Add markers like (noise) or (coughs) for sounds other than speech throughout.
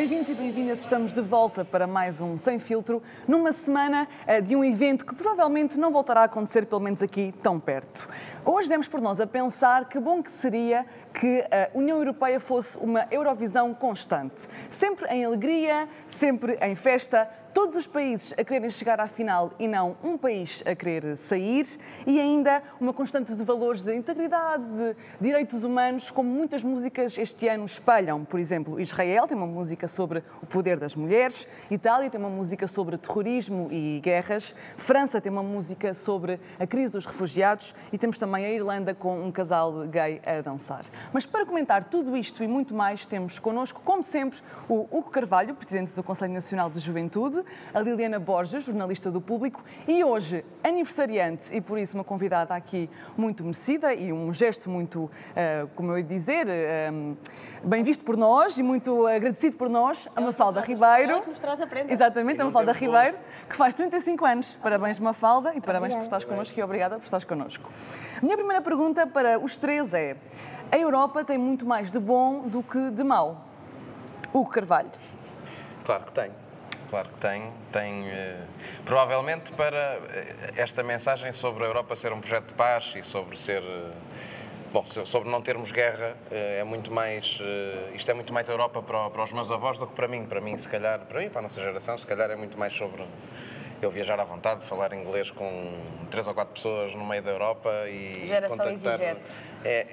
Bem-vindos e bem-vindas, estamos de volta para mais um Sem Filtro, numa semana uh, de um evento que provavelmente não voltará a acontecer, pelo menos aqui tão perto. Hoje demos por nós a pensar que bom que seria que a União Europeia fosse uma Eurovisão constante. Sempre em alegria, sempre em festa, todos os países a quererem chegar à final e não um país a querer sair, e ainda uma constante de valores de integridade, de direitos humanos, como muitas músicas este ano espelham. Por exemplo, Israel tem uma música sobre o poder das mulheres, Itália tem uma música sobre terrorismo e guerras, França tem uma música sobre a crise dos refugiados e temos também a Irlanda com um casal gay a dançar. Mas para comentar tudo isto e muito mais, temos connosco, como sempre, o Hugo Carvalho, presidente do Conselho Nacional de Juventude, a Liliana Borges, jornalista do Público, e hoje aniversariante e por isso uma convidada aqui muito merecida e um gesto muito, uh, como eu ia dizer, uh, bem visto por nós e muito agradecido por nós, a Mafalda Ribeiro. Exatamente, a Mafalda Ribeiro, que faz 35 anos. Parabéns, Mafalda, e parabéns por estares connosco e obrigada por estares connosco. A minha primeira pergunta para os três é: a Europa tem muito mais de bom do que de mau? Hugo Carvalho. Claro que tem claro que tem. Tem uh, provavelmente para eh, esta mensagem sobre a Europa ser um projeto de paz e sobre ser uh, bom, sobre não termos guerra é muito mais isto é muito mais Europa para, para, os meus avós do que para mim. Para mim, se calhar, para mim, para a nossa geração, se calhar é muito mais sobre eu viajar à vontade, falar inglês com três ou quatro pessoas no meio da Europa e geração contactar. Exigente. É,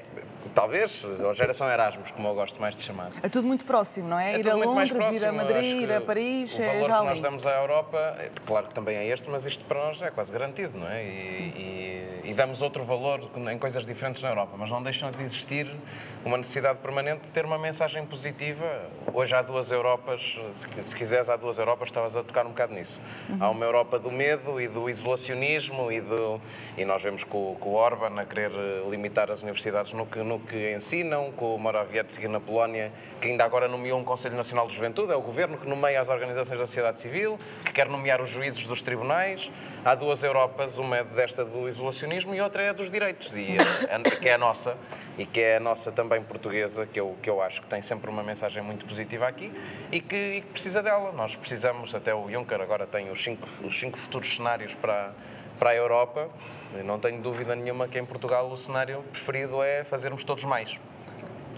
talvez, a geração Erasmus, como eu gosto mais de chamar. É tudo muito próximo, não é? é ir a Londres, próximo, ir a Madrid, ir a Paris, o é já ali. nós damos à Europa, é, claro que também é este, mas isto para nós é quase garantido, não é? E, e, e damos outro valor em coisas diferentes na Europa, mas não deixam de existir uma necessidade permanente de ter uma mensagem positiva. Hoje há duas Europas, se, se quiseres, há duas Europas, estavas a tocar um bocado nisso. Uhum. Há uma Europa do medo e do isolacionismo e, do, e nós vemos com, com o Orban a querer limitar as universidades no que, no que ensinam, com o Morawiecki na Polónia, que ainda agora nomeou um Conselho Nacional de Juventude, é o governo que nomeia as organizações da sociedade civil, que quer nomear os juízes dos tribunais. Há duas Europas, uma é desta do isolacionismo e outra é dos direitos, e a, que é a nossa e que é a nossa também portuguesa, que eu, que eu acho que tem sempre uma mensagem muito positiva aqui e que, e que precisa dela. Nós precisamos, até o Juncker agora tem os cinco, os cinco futuros cenários para, para a Europa. Não tenho dúvida nenhuma que em Portugal o cenário preferido é fazermos todos mais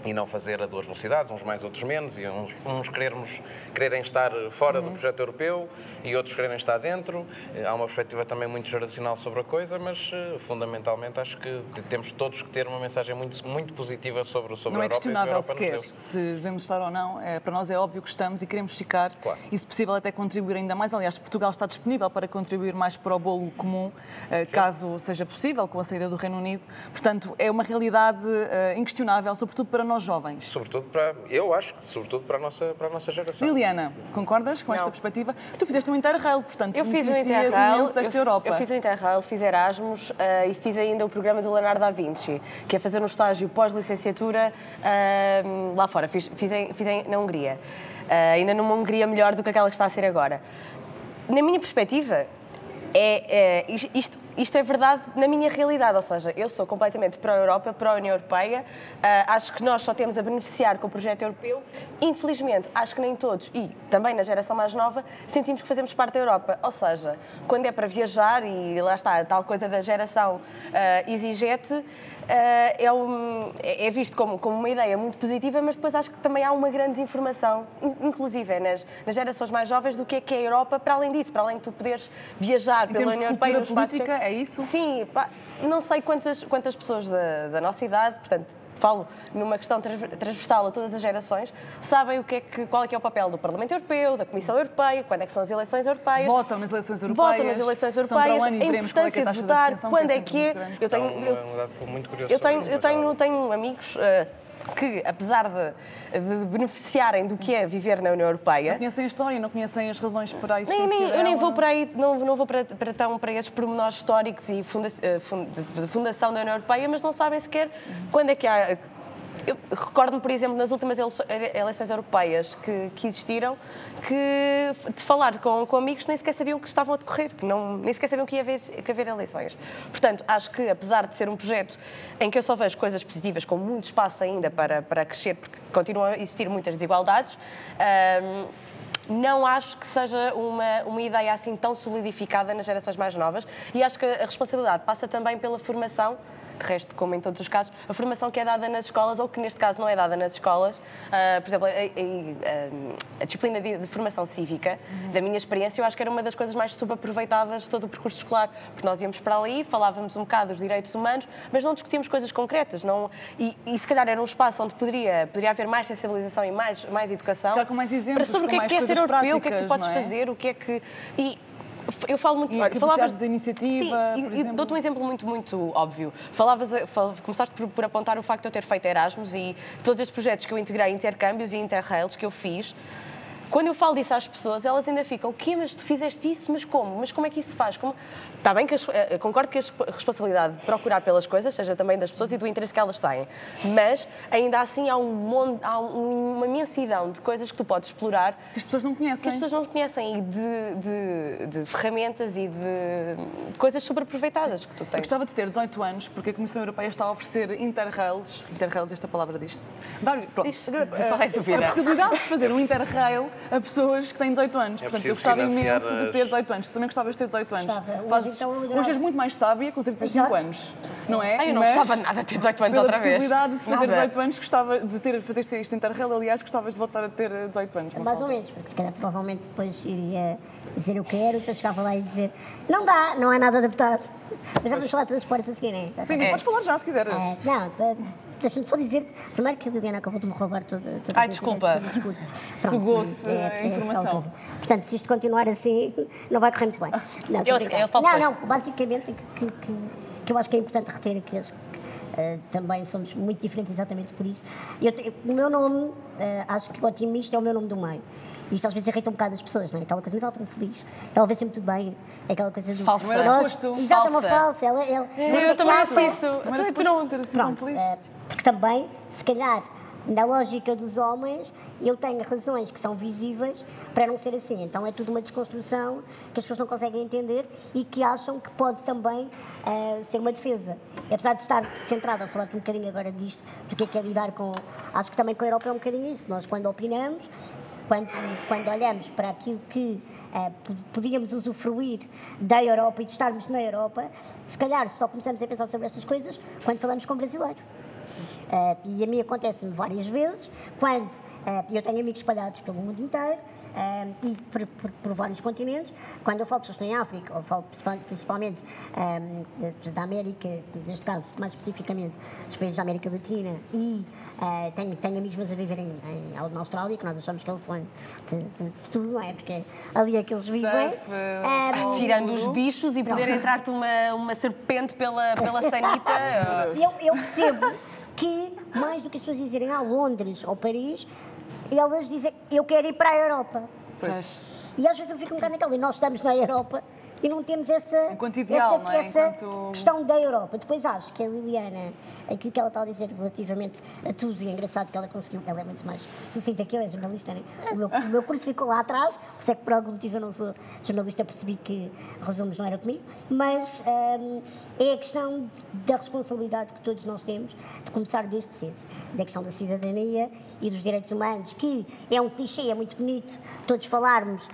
e não fazer a duas velocidades, uns mais, outros menos, e uns, uns querermos, quererem estar fora uhum. do projeto europeu e outros quererem estar dentro. Eh, há uma perspectiva também muito geracional sobre a coisa, mas uh, fundamentalmente acho que temos todos que ter uma mensagem muito, muito positiva sobre, sobre não a Europa. Não é questionável sequer se devemos estar ou não, é, para nós é óbvio que estamos e queremos ficar claro. e, se possível, até contribuir ainda mais. Aliás, Portugal está disponível para contribuir mais para o bolo comum, uh, caso seja possível, com a saída do Reino Unido. Portanto, é uma realidade inquestionável, sobretudo para nós jovens. Sobretudo para, eu acho, sobretudo para a nossa, para a nossa geração. Liliana, concordas com não. esta perspectiva? Tu fizeste um Interrail, portanto, eu fiz um Interrail, imenso desta eu, Europa. Eu fiz um Interrail, fiz Erasmus uh, e fiz ainda o programa do Leonardo da Vinci, que é fazer um estágio pós-licenciatura uh, lá fora. Fiz, fiz, em, fiz em, na Hungria. Uh, ainda numa Hungria melhor do que aquela que está a ser agora. Na minha perspectiva, é, é isto isto é verdade na minha realidade, ou seja, eu sou completamente pró-Europa, pró-União Europeia, uh, acho que nós só temos a beneficiar com o projeto europeu. Infelizmente, acho que nem todos, e também na geração mais nova, sentimos que fazemos parte da Europa. Ou seja, quando é para viajar, e lá está, tal coisa da geração uh, exigente, é, um, é, é, visto como, como uma ideia muito positiva, mas depois acho que também há uma grande desinformação, inclusive é nas, nas gerações mais jovens, do que é que é a Europa, para além disso, para além de tu poderes viajar em pela União Europeia. política, é isso? Sim, pá, não sei quantas, quantas pessoas da, da nossa idade, portanto, falo numa questão transversal a todas as gerações, sabem o que é que, qual é que é o papel do Parlamento Europeu, da Comissão Europeia, quando é que são as eleições europeias. Votam nas eleições europeias. Votam nas eleições europeias. a importância é de votar, quando é que é. Eu tenho, eu, eu tenho, eu tenho, tenho amigos. Uh, que, apesar de, de beneficiarem do que é viver na União Europeia... Não conhecem a história, não conhecem as razões para a existência nem, nem, Eu nem vou para aí, não, não vou para, para, tão, para estes pormenores históricos e funda, eh, de fundação da União Europeia, mas não sabem sequer quando é que há eu recordo-me, por exemplo, nas últimas eleições europeias que, que existiram, que de falar com, com amigos nem sequer sabiam que estavam a decorrer, que não, nem sequer sabiam que ia haver, que haver eleições. Portanto, acho que apesar de ser um projeto em que eu só vejo coisas positivas, com muito espaço ainda para, para crescer, porque continuam a existir muitas desigualdades, não acho que seja uma, uma ideia assim tão solidificada nas gerações mais novas e acho que a responsabilidade passa também pela formação de resto, como em todos os casos, a formação que é dada nas escolas, ou que neste caso não é dada nas escolas, uh, por exemplo, a, a, a disciplina de, de, formação cívica, uhum. da minha experiência, eu acho que era uma das coisas mais subaproveitadas de todo o percurso escolar, porque nós íamos para ali, falávamos um bocado dos direitos humanos, mas não discutíamos coisas concretas, não, e, e se calhar era um espaço onde poderia, poderia haver mais sensibilização e mais, mais educação. com mais exemplos, para sobre o que é que é ser europeu, o que é que tu podes é? fazer, o que é que. E, eu falo muito. E olha, falavas da iniciativa. Sim, e, dou-te um exemplo muito, muito óbvio. Falavas, fal, começaste por, por, apontar o facto de eu ter feito Erasmus e todos estes projetos que eu integrei, intercâmbios e interrails que eu fiz. Quando eu falo disso às pessoas, elas ainda ficam, o quê? Mas tu fizeste isso? Mas como? Mas como é que isso se faz? Como... Está bem que as, eh, concordo que a responsabilidade de procurar pelas coisas seja também das pessoas e do interesse que elas têm, mas ainda assim há, um monte, há uma imensidão de coisas que tu podes explorar que as pessoas não conhecem. Que as pessoas não conhecem e de, de, de ferramentas e de, de coisas super aproveitadas que tu tens. Eu gostava de ter 18 anos porque a Comissão Europeia está a oferecer interrails, interrails, esta palavra diz-se, Diz, (laughs) a, a possibilidade de fazer um interrail a pessoas que têm 18 anos. É Portanto, eu gostava imenso as... de ter 18 anos. Tu também gostavas de ter 18 anos. Fazes... Então, hoje és muito mais sábia com 35 Exato. anos. Não é? Ai, eu não Mas, gostava nada de ter 18 anos outra vez. Pela possibilidade de fazer nada. 18 anos, gostava de ter, fazer este interrail. Aliás, gostavas de voltar a ter 18 anos. Mais ou menos, porque se calhar provavelmente depois iria dizer eu quero, depois chegava lá e dizer não dá, não é nada adaptado. Mas já vamos falar de transportes a seguir, não é? Sim, mas é. podes falar já se quiseres. É, não, deixa-me só dizer primeiro que a Liliana acabou de me roubar toda, toda Ai, desculpa. (laughs) Sugou-te a é, é informação. Portanto, se isto continuar assim, não vai correr muito bem. Não, eu, eu falo não, não, basicamente que, que, que, eu acho que é importante reter aqui as, Uh, também somos muito diferentes exatamente por isso. Eu, o meu nome, uh, acho que otimista é o meu nome do meio. Isto às vezes irrita um bocado as pessoas, não é? Aquela coisa, mas ela está muito feliz. Ela vê sempre tudo bem. É aquela coisa do. Falsa. Nós, exato, é uma falsa. Ela, ela, eu também acho isso. Tu não ser assim feliz. Uh, porque também, se calhar, na lógica dos homens, eu tenho razões que são visíveis para não ser assim. Então é tudo uma desconstrução que as pessoas não conseguem entender e que acham que pode também uh, ser uma defesa. Apesar de estar centrada a falar um bocadinho agora disto, do que é que é lidar com. Acho que também com a Europa é um bocadinho isso. Nós, quando opinamos, quando, quando olhamos para aquilo que uh, podíamos usufruir da Europa e de estarmos na Europa, se calhar só começamos a pensar sobre estas coisas quando falamos com brasileiro. Uh, e a mim acontece-me várias vezes, quando uh, eu tenho amigos espalhados pelo mundo inteiro, um, e por, por, por, vários continentes. Quando eu falo de pessoas que estão em África, ou falo principalmente um, da América, neste caso, mais especificamente, dos países da América Latina, e uh, tenho, tenho amigos meus a viver em, em, na Austrália, que nós achamos que é o sonho de, de, de tudo, não é? Porque é ali é que eles vivem. tirando os bichos e poder entrar-te uma, uma serpente pela, pela (laughs) sanita. eu, eu percebo que, mais do que as pessoas dizerem ah, Londres ou Paris, elas dizem, eu quero ir para a Europa. Pois. E às vezes eu fico um bocado naquela, e nós estamos na Europa e não temos essa, ideal, essa, é? essa Enquanto... questão da Europa. Depois acho que a Liliana, aquilo que ela está a dizer relativamente a tudo, e é engraçado que ela conseguiu, ela é muito mais sucinta que eu, é jornalista, né? o, meu, o meu curso ficou lá atrás, por isso é que por algum motivo eu não sou jornalista, percebi que resumos não era comigo, mas hum, é a questão da responsabilidade que todos nós temos de começar desde cedo, da questão da cidadania e dos direitos humanos, que é um clichê, é muito bonito todos falarmos uh,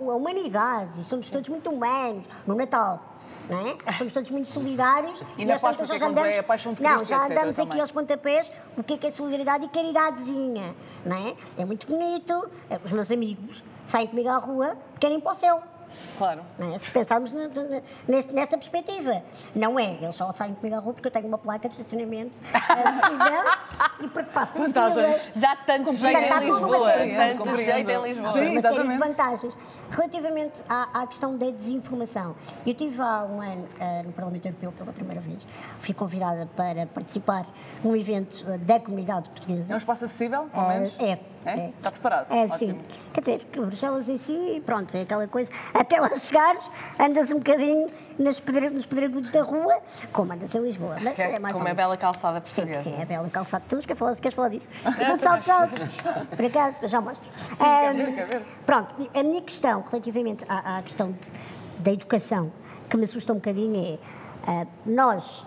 uh, a humanidade, e somos todos todos muito humanos no Natal. Não é? Somos (laughs) todos muito solidários. E, e na Páscoa, já andamos, é paixão de Cristo, Não, já andamos aqui aos pontapés o que é, que é solidariedade e caridadezinha. Não é? é muito bonito. Os meus amigos saem comigo à rua, querem ir para o céu. Claro. É? Se pensarmos nessa perspectiva. Não é, eles só saem comigo à rua porque eu tenho uma placa de estacionamento acessível (laughs) e porque faço Vantagens. Dá tanto jeito em Lisboa. Tanto jeito em Lisboa. Sim, uma série de vantagens. Relativamente à, à, questão da desinformação, eu estive há um ano uh, no Parlamento Europeu pela primeira vez. Fui convidada para participar num evento uh, da comunidade portuguesa. É um espaço acessível, pelo menos? Uh, é É? Está preparado? É, Ótimo. sim. Quer dizer, que Bruxelas em si, pronto, é aquela coisa. Até lá chegares, andas um bocadinho nas pedre- nos pedregulhos da rua, como andas em Lisboa. Mas é mais Como é bela calçada Sim, portuguesa. sim, é bela calçada. Tu queres falar, queres falar disso? (laughs) De saltos altos. Por acaso, já mostro. quero ver, quero ver. Pronto, a minha questão, relativamente à, à questão de- da educação, que me assusta um bocadinho é, ah, nós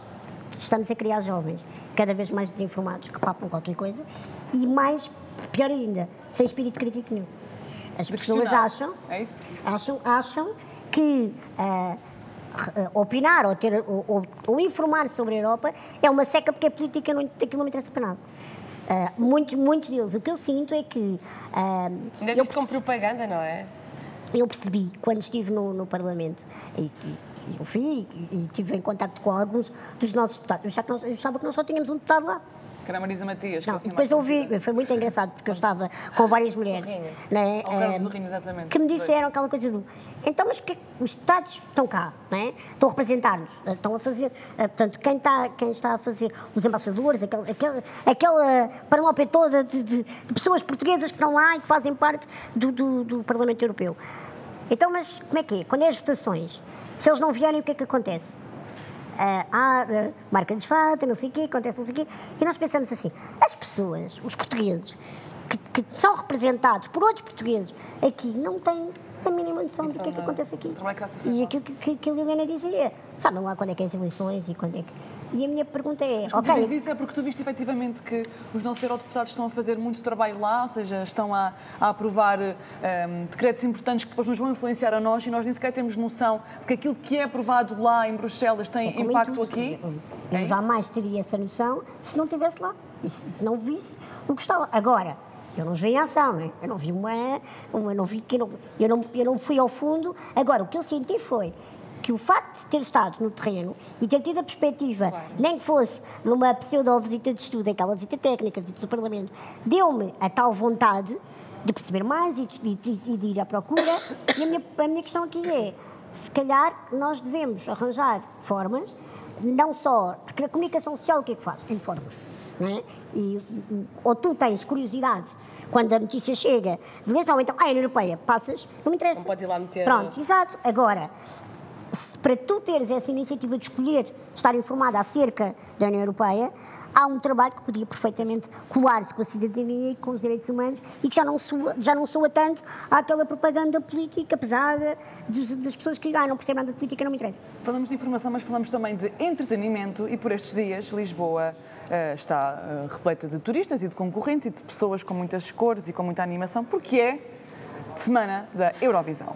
estamos a criar jovens cada vez mais desinformados, que papam qualquer coisa, e mais, pior ainda, sem espírito crítico nenhum. As pessoas acham É isso? acham, acham que re- opinar ou, ter, ou, ou- ou informar sobre a Europa é uma seca porque a política não, aquilo não me interessa para nada. Ah, muitos, muitos deles. O que eu sinto é que ah, Ainda eu, visto como propaganda, não é? eu percebi quando estive no, no Parlamento e, e- eu fui e, e tive em contato com alguns dos nossos deputados. Eu achava que nós, eu achava que nós só tínhamos um deputado lá. Que era a Marisa Matias. Não, é assim depois ouvi, conhecida. foi muito engraçado porque eu estava com várias mulheres. Sorrinho. Né, Carlos eh, Sorrinho, exatamente. Que me disseram aquela coisa do. Então, mas que os deputados estão cá, não é? Estão a representar-nos, eh, estão a fazer. eh, Portanto, quem está, quem está a fazer os embaixadores, aquele, aquele, aquela panóplia toda de, de- de pessoas portuguesas que estão lá e que fazem parte do, do- do Parlamento Europeu. Então, mas como é que é? Quando é as votações, se eles não vierem, o que é que acontece? Ah, há ah, marca de falta, não sei o quê, acontece não sei o quê, e nós pensamos assim, as pessoas, os portugueses, que, que são representados por outros portugueses, aqui não têm a mínima noção do que é que acontece aqui. Se fez E aquilo que, que, que a Liliana dizia, sabem lá quando é que é as eleições e quando é que... E a minha pergunta é, tu ok, dizes isso é porque tu viste efetivamente que os nossos eurodeputados estão a fazer muito trabalho lá, ou seja, estão a, a aprovar ehm, decretos importantes que depois nos vão influenciar a nós e nós nem sequer temos noção de que aquilo que é aprovado lá em Bruxelas tem impacto aqui. Eu, É jamais teria essa noção se não estivesse lá, e se, se não visse o que estava. Agora, eu não vi em ação, né? eu não vi uma. uma não vi, que eu, não, eu, não, eu não fui ao fundo. Agora, o que eu senti foi que o facto de ter estado no terreno e ter tido a perspectiva, nem que fosse numa pseudo-visita de estudo, aquela visita técnica, visita do Parlamento, deu-me a tal vontade de perceber mais e de, de- de ir à procura. E a minha, a minha questão aqui é, se calhar nós devemos arranjar formas, não só, porque a comunicação social o que é que faz? Informa. É? e, ou tu tens curiosidade quando a notícia chega de ou então, ah, a União Europeia, passas, não me interessa. Não podes ir lá meter- Pronto, exato. Agora, para tu teres essa iniciativa de escolher estar informada acerca da União Europeia, há um trabalho que podia perfeitamente colar-se com a cidadania e com os direitos humanos e que já não soa, já não soa tanto àquela propaganda política pesada dos- das pessoas que ah, não percebem nada de política, não me interessa. Falamos de informação, mas falamos também de entretenimento e por estes dias Lisboa eh, está eh, repleta de turistas e de concorrentes e de pessoas com muitas cores e com muita animação, porque é semana da Eurovisão.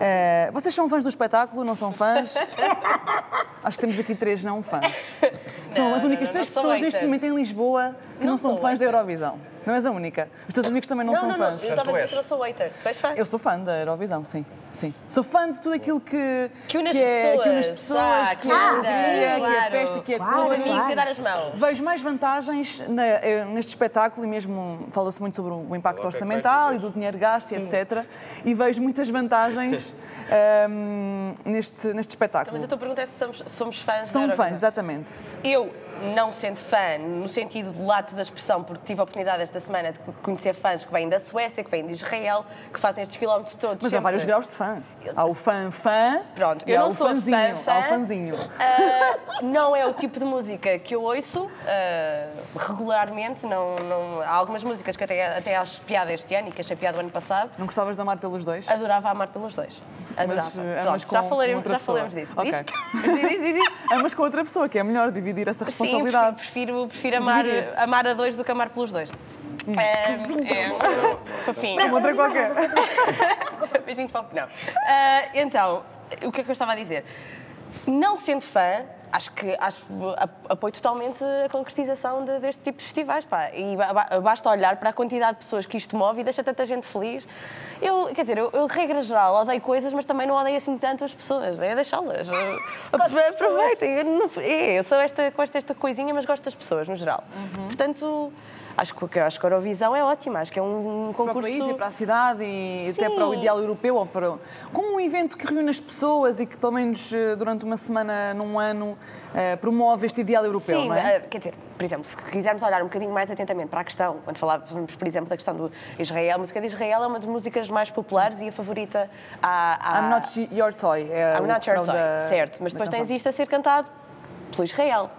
Eh, vocês são fãs do espetáculo? Não são fãs? (laughs) Acho que temos aqui três não fãs. São Não, as únicas não, três não pessoas neste momento em Lisboa que não, são fãs da. Eurovisão. Não és a única. Os teus amigos também não, não, são não, não, fãs. eu estava a dizer que eu não sou hater. Tu és fã? Eu sou fã da Eurovisão, sim. sim. Sou fã de tudo aquilo que, Que une as é, que une as pessoas. pessoas, Ah, que é a claro, alegria, que é a festa, que é Claro, Os cor. amigos claro. e dar as mãos. Vejo mais vantagens na- eh, neste espetáculo e mesmo fala-se muito sobre o impacto orçamental e do dinheiro gasto e etc. E vejo muitas vantagens (laughs) ehm, neste, neste espetáculo. Mas a tua pergunta é se somos, somos fãs São fãs, exatamente. Eu, não sendo fã, no sentido do lato da expressão, porque tive a oportunidade esta semana de conhecer fãs que vêm da Suécia, que vêm de Israel, que fazem estes quilómetros todos. Mas há sempre. vários graus de fã. Há o fã-fã Pronto, eu há não sou fãzinho. fã, Há o fã. fãzinho. Ah, não é o tipo de música que eu ouço ah, regularmente. Não, não- há algumas músicas que até, até acho piada este ano e que achei piada o ano passado. Não gostavas de amar pelos dois? Adorava amar pelos dois. Adorava. Mas, Pronto, já falaremos, já falaremos disso. Ok. Diz? Diz, diz, diz. (laughs) Amas com outra pessoa, que é melhor dividir essa Sim, responsabilidade. prefiro, prefiro amar, amar a dois do que amar pelos dois. É, é, fofinho. Como outra qualquer. (laughs) Beijinho de fogo. Não. Ah, então, o que é que eu estava a dizer? Não sendo fã, acho que acho, apoio totalmente a concretização de- deste tipo de festivais. Pá. E ba- ba- basta olhar para a quantidade de pessoas que isto move e deixa tanta gente feliz. Eu, quer dizer, eu, eu, regra geral, odeio coisas, mas também não odeio assim tanto as pessoas. É deixá-las. Apro- Aproveitem. Eu, é, eu sou esta, gosto desta coisinha, mas gosto das pessoas, no geral. Portanto. Acho que, acho que a Eurovisão é ótima, acho que é um, um Para o concurso... país e para a cidade e até Sim. para o ideal europeu. Ou para... Como um evento que reúne as pessoas e que, pelo menos eh, durante uma semana, num ano, eh, promove este ideal europeu, Sim, não é? eh, quer dizer, por exemplo, se quisermos olhar um bocadinho mais atentamente para a questão, quando falávamos, por exemplo, da questão do Israel, a música de Israel é uma das músicas mais populares e a favorita à I'm not your toy. É I'm not your toy, da- certo, mas depois tens isto a ser cantado pelo Israel.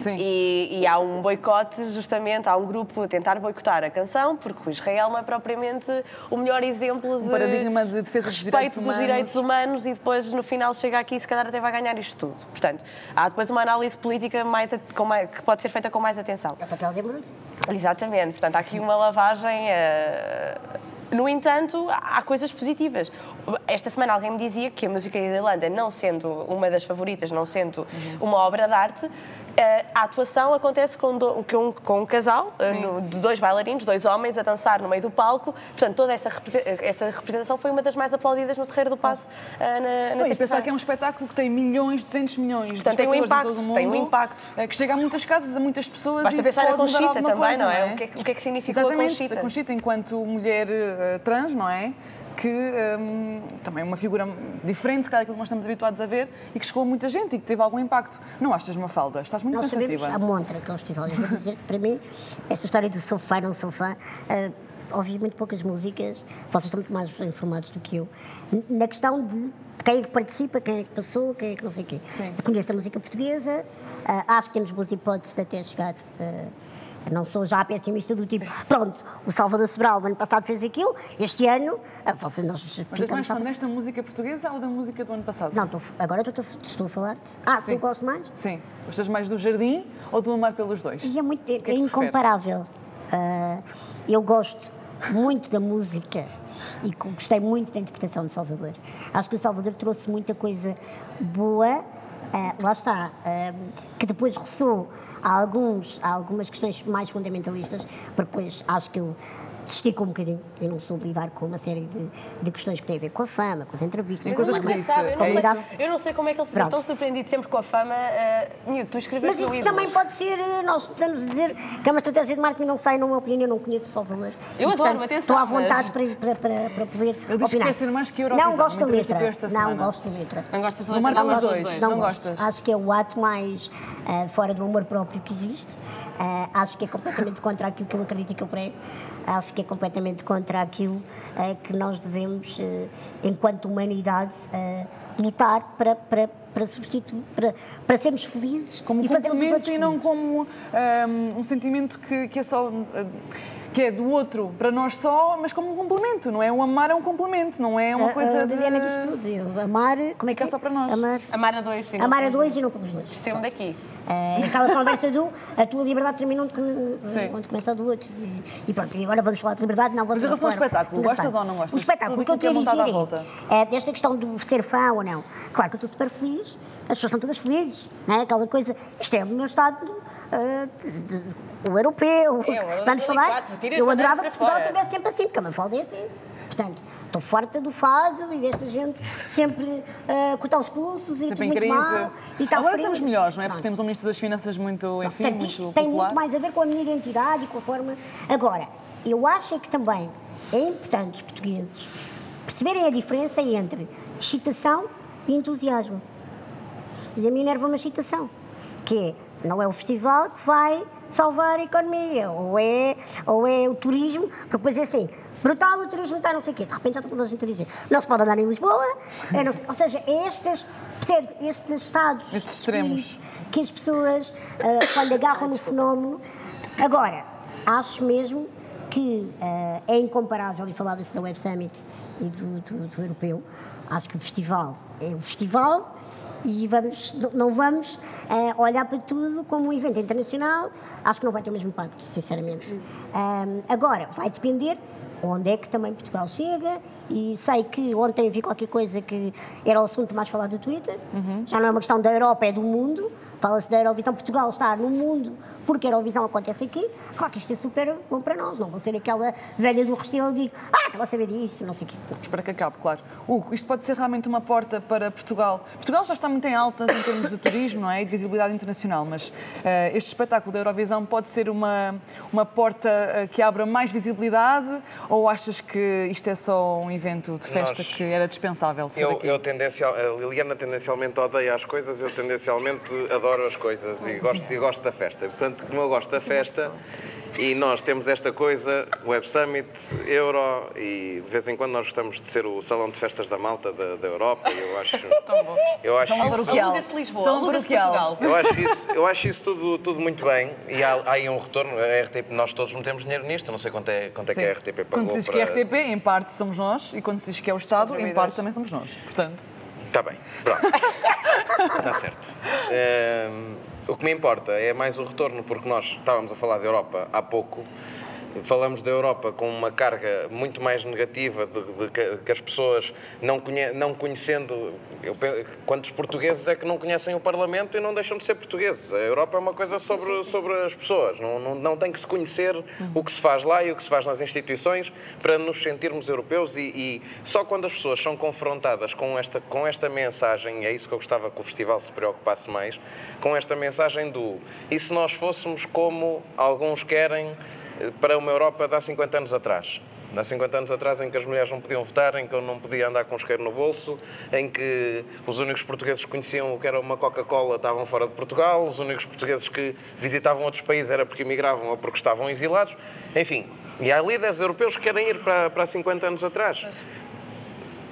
Sim. E, e há um boicote, justamente, há um grupo a tentar boicotar a canção, porque o Israel não é propriamente o melhor exemplo de paradigma de defesa dos respeito direitos dos humanos. direitos humanos e depois, no final, chega aqui e se calhar até vai ganhar isto tudo. Portanto, há depois uma análise política mais, mais- que pode ser feita com mais atenção. É papel de Bruno. Exatamente, portanto, há aqui uma lavagem. eh, No entanto, há coisas positivas. Esta semana alguém me dizia que a música da Irlanda, não sendo uma das favoritas, não sendo uma obra de arte, a atuação acontece com, do- com- com um casal, eh, no- de dois bailarinos, dois homens, a dançar no meio do palco. Portanto, toda essa, essa representação foi uma das mais aplaudidas no Terreiro do Passo eh, na, na e pensar que é um espetáculo que tem milhões, 200 milhões Portanto, de tem um impacto, em todo o mundo, tem um impacto. eh, que chega a muitas casas, a muitas pessoas Basta pensar na Conchita também, coisa, não é? O que é que- o que é que significou a Exatamente, Conchita? a Conchita enquanto mulher trans, não é? Que hum, também é uma figura diferente, se calhar, daquilo que nós estamos habituados a ver e que chegou a muita gente e que teve algum impacto. Não achas, Mafalda? Estás muito Nós sabemos, pensativa. há montra que é um festival. Eu vou dizer que para mim, esta história do sou fã, não sou fã, eh, ouvi muito poucas músicas, vocês estão muito mais informados do que eu, na questão de quem é que participa, quem é que passou, quem é que não sei o quê. Sim. Eu conheço a música portuguesa, eh, acho que temos boas hipóteses de até chegar. Não sou já pessimista do tipo, pronto, o Salvador Sobral, o ano passado fez aquilo, este ano, ah, vocês nós Mas és mais fã desta música portuguesa ou da música do ano passado? Não, estou- agora estou, estou a falar. de- Ah, se eu gosto mais? Sim. Gostas mais do Jardim ou do Amar pelos Dois? E é, muito, é, é incomparável. Ah, eu gosto muito da música e gostei muito da interpretação de Salvador. Acho que o Salvador trouxe muita coisa boa, ah, lá está, ah, que depois ressoou a, alguns, a algumas questões mais fundamentalistas, porque depois acho que esticou um bocadinho. Eu não soube lidar com uma série de, de questões que têm a ver com a fama, com as entrevistas. Com coisas que disse. Sabe, eu, não É sei, eu não sei como é que ele ficou Pronto. tão surpreendido sempre com a fama. Uh, tu Mas escreveste no isso também pode ser, eh, nós estamos a dizer que é uma estratégia de marketing, não sei, na minha opinião, eu não conheço o Salvador. Eu E, adoro, portanto, atenção, Estou à mas- vontade para, para, para, para poder Ele diz que opinar. quer ser mais que Eurovisão, Não gosto da letra. Não gosto da letra. Não gostas de Não marca letra? Não gostas Não gosto. gostas? Acho que é o ato mais ah, fora do amor próprio que existe. Ah, acho que é completamente contra aquilo que eu acredito e que eu prego. Acho que é completamente contra aquilo ah, que nós devemos, ah, enquanto humanidade, lutar para, para, para substituir, para, para sermos felizes Como e fazer os complemento e não como ahm, um sentimento que, que é só. Que é do outro para nós só, mas como um complemento, não é? O amar é um complemento, não é uma A- coisa a de. Liliana disse tudo. Amar, como é que é? só para nós. Amar, Amar a dois. amar a dois e não pelos dois. Saiu-me daqui. É aquela conversa do a tua liberdade termina onde, onde começa a do outro. E, e pronto, e agora vamos falar de liberdade. Não, Mas em relação ao espetáculo, gostas ou não gostas? O espetáculo, o que eu é quero dizer é, é, desta questão do ser fã ou não. Claro que eu estou super feliz, as pessoas são todas felizes, não é? Aquela coisa, isto é o meu estado. Ah, de- o europeu, É, vamos falar. 2004, tira as Eu adorava que Portugal fora. tivesse sempre assim, porque a Mafalda é assim. Portanto, estou farta do fado e desta gente sempre a cortar os pulsos e Sempre tudo em muito crise. mal. E está Agora frio. estamos melhores, não é? Porque temos um Ministro das Finanças muito, enfim, Portanto, isto muito tem muito mais a ver com a minha identidade e com a forma. Agora, eu acho é que também é importante os portugueses perceberem a diferença entre excitação e entusiasmo. E a mim enerva-me a excitação, que é, não é o festival que vai salvar a economia, ou é, ou é o turismo, porque depois é assim, brutal o turismo está não sei o quê, de repente já está toda a gente a dizer, não se pode andar em Lisboa, é não ou seja, estes, percebes, estes estados Estes extremos. espírito que as pessoas, ah, quando agarram no fenómeno. Agora, acho mesmo que ah, é incomparável, e falava-se da Web Summit e do, do- do europeu, acho que o festival é o festival e vamos, não- vamos ah, olhar para tudo como um evento internacional, acho que não vai ter o mesmo impacto, sinceramente. Agora, vai depender onde é que também Portugal chega. E sei que ontem vi qualquer coisa que era o assunto mais falado do Twitter, já não é uma questão da Europa, é do mundo, fala-se da Eurovisão, Portugal está no mundo porque a Eurovisão acontece aqui, claro que isto é super bom para nós, não vou ser aquela velha do Restelo e digo, ah, estava a saber disso, não sei o quê. Espero que acabe, claro. Hugo, isto pode ser realmente uma porta para Portugal. Portugal já está muito em altas em termos de turismo não é? e de visibilidade internacional, mas uh, este espetáculo da Eurovisão pode ser uma, uma porta uh, que abra mais visibilidade ou achas que isto é só um evento de festa Nós, que era dispensável ser eu, aqui? Eu tendencial, a Liliana tendencialmente odeia as coisas, eu tendencialmente adoro as coisas e gosto, e gosto da festa. Portanto, como eu gosto da festa, e nós temos esta coisa, Web Summit, Euro, e de vez em quando nós gostamos de ser o salão de festas da malta da, da Europa. Eu acho. (laughs) Tão bom. Eu acho São isso, Aluga-se Lisboa, aluga-se Portugal. Eu acho isso, eu acho isso tudo, tudo muito bem e há, há aí um retorno. A RTP, nós todos não temos dinheiro nisto, não sei quanto é, quanto é que a RTP pagou. Quando se diz para... que é RTP, em parte somos nós, e quando se diz que é o Estado, em parte também somos nós. Portanto. Está bem, pronto. Está (laughs) certo. Um, o que me importa é mais o retorno, porque nós estávamos a falar da Europa há pouco falamos da Europa com uma carga muito mais negativa de, de, de que as pessoas não, conhe, não conhecendo. Eu, quantos portugueses é que não conhecem o Parlamento e não deixam de ser portugueses? A Europa é uma coisa sobre, sobre as pessoas. Não, não, não tem que se conhecer o que se faz lá e o que se faz nas instituições para nos sentirmos europeus. E, e só quando as pessoas são confrontadas com esta, com esta mensagem, é isso que eu gostava que o festival se preocupasse mais, com esta mensagem do e se nós fôssemos como alguns querem para uma Europa de há 50 anos atrás. Há 50 anos atrás, em que as mulheres não podiam votar, em que eu não podia andar com um isqueiro no bolso, em que os únicos portugueses que conheciam o que era uma Coca-Cola estavam fora de Portugal, os únicos portugueses que visitavam outros países era porque emigravam ou porque estavam exilados. Enfim, e há líderes europeus que querem ir para, para 50 anos atrás.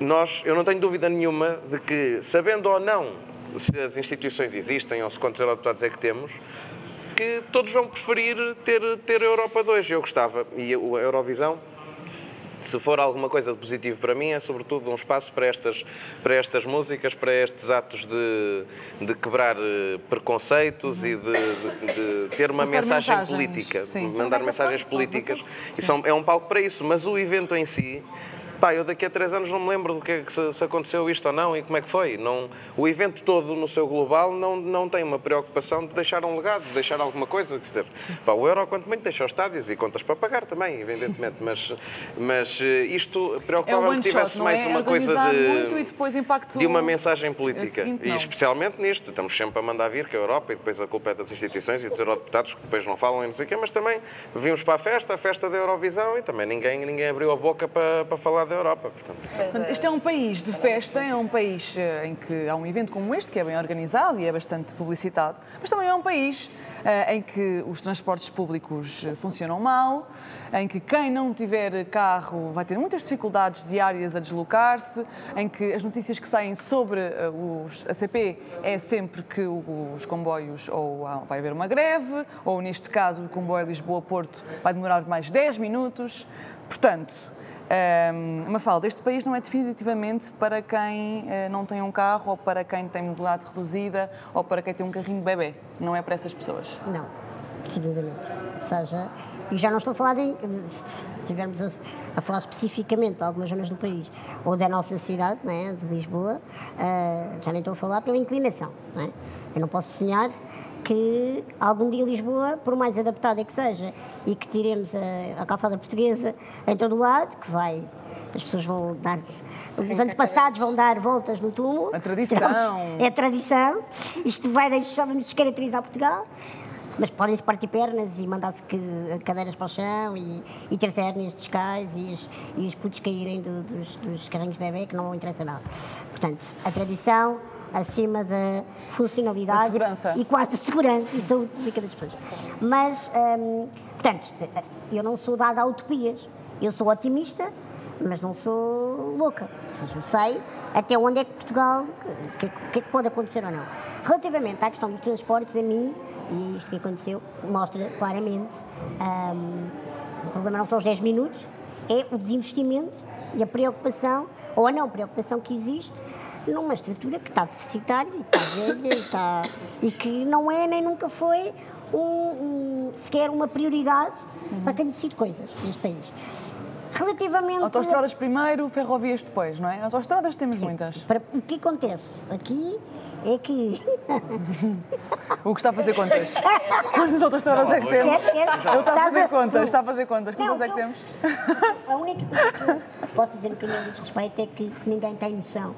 Nós, eu não tenho dúvida nenhuma de que, sabendo ou não se as instituições existem ou se quantos eurodeputados é que temos, que todos vão preferir ter, ter a Europa 2. Eu gostava, e a Eurovisão, se for alguma coisa de positivo para mim, é sobretudo um espaço para estas, para estas músicas, para estes atos de, de quebrar eh, preconceitos e de, de, de, ter uma mensagem política, sim. mandar mensagens políticas. E são, é um palco para isso, mas o evento em si Pá, eu daqui a três anos não me lembro do que, é que se, se, aconteceu isto ou não e como é que foi. Não, o evento todo, no seu global, não, não tem uma preocupação de deixar um legado, de deixar alguma coisa. Quer dizer, pá, o euro, quanto muito, deixa os estádios e contas para pagar também, evidentemente. mas, mas eh, isto preocupava-me é que tivesse mais é? uma coisa de, de uma mensagem política. Seguinte, e especialmente nisto. Estamos sempre a mandar vir que a Europa e depois a culpa é das instituições e dos eurodeputados que depois não falam e não sei o quê, mas também vimos para a festa, a festa da Eurovisão e também ninguém, ninguém abriu a boca para, para falar da Europa. Portanto. portanto. este é um país de festa, é um país eh, em que há um evento como este, que é bem organizado e é bastante publicitado, mas também é um país eh, em que os transportes públicos eh, funcionam mal, em que quem não tiver carro vai ter muitas dificuldades diárias a deslocar-se, em que as notícias que saem sobre os, a CP é sempre que os comboios ou vai haver uma greve, ou neste caso o comboio Lisboa-Porto vai demorar mais 10 minutos. Portanto, uma Mafalda, este país não é definitivamente para quem uh, não tem um carro ou para quem tem mobilidade reduzida ou para quem tem um carrinho de bebê. Não é para essas pessoas. Não, decididamente. Ou seja, e já não estou a falar de, se estivermos a, a, falar especificamente de algumas zonas do país ou da nossa cidade, né, de Lisboa, uh, já nem estou a falar pela inclinação. Né? Eu não posso sonhar que algum dia Lisboa, por mais adaptada que seja, e que tiremos a, a calçada portuguesa em todo o lado, que vai, as pessoas vão dar, os antepassados vão dar voltas no túmulo. A tradição. É tradição. Isto vai deixar-nos descaracterizar Portugal. Mas podem-se partir pernas e mandar-se cadeiras para o chão e, e ter hérnias discais e os, e os putos caírem do, dos, dos carrinhos bebê, que não interessa nada. Portanto, a tradição, acima da funcionalidade e quase segurança e saúde pública das pessoas. Mas, hum, portanto, eu não sou dada a utopias. Eu sou otimista, mas não sou louca. Ou seja, sei até onde é que Portugal, o que, que, é que, pode acontecer ou não. Relativamente à questão dos transportes, a mim, e isto que aconteceu, mostra claramente, hum, o problema não são os 10 minutos, é o desinvestimento e a preocupação, ou a não preocupação que existe numa estrutura que está deficitária e está velha e, está, e que não é nem nunca foi um, um, sequer uma prioridade uhum. para quem decide coisas neste país. Relativamente. Autostradas primeiro, ferrovias depois, não é? Autostradas temos Sim. muitas. Para, o que acontece aqui é que. (laughs) O que está a fazer contas? Quantas horas é que temos? Queres, queres? Ele está a fazer contas, está a fazer contas. Quantas é que temos? (laughs) A única coisa que eu posso dizer no que não diz respeito é que ninguém tem noção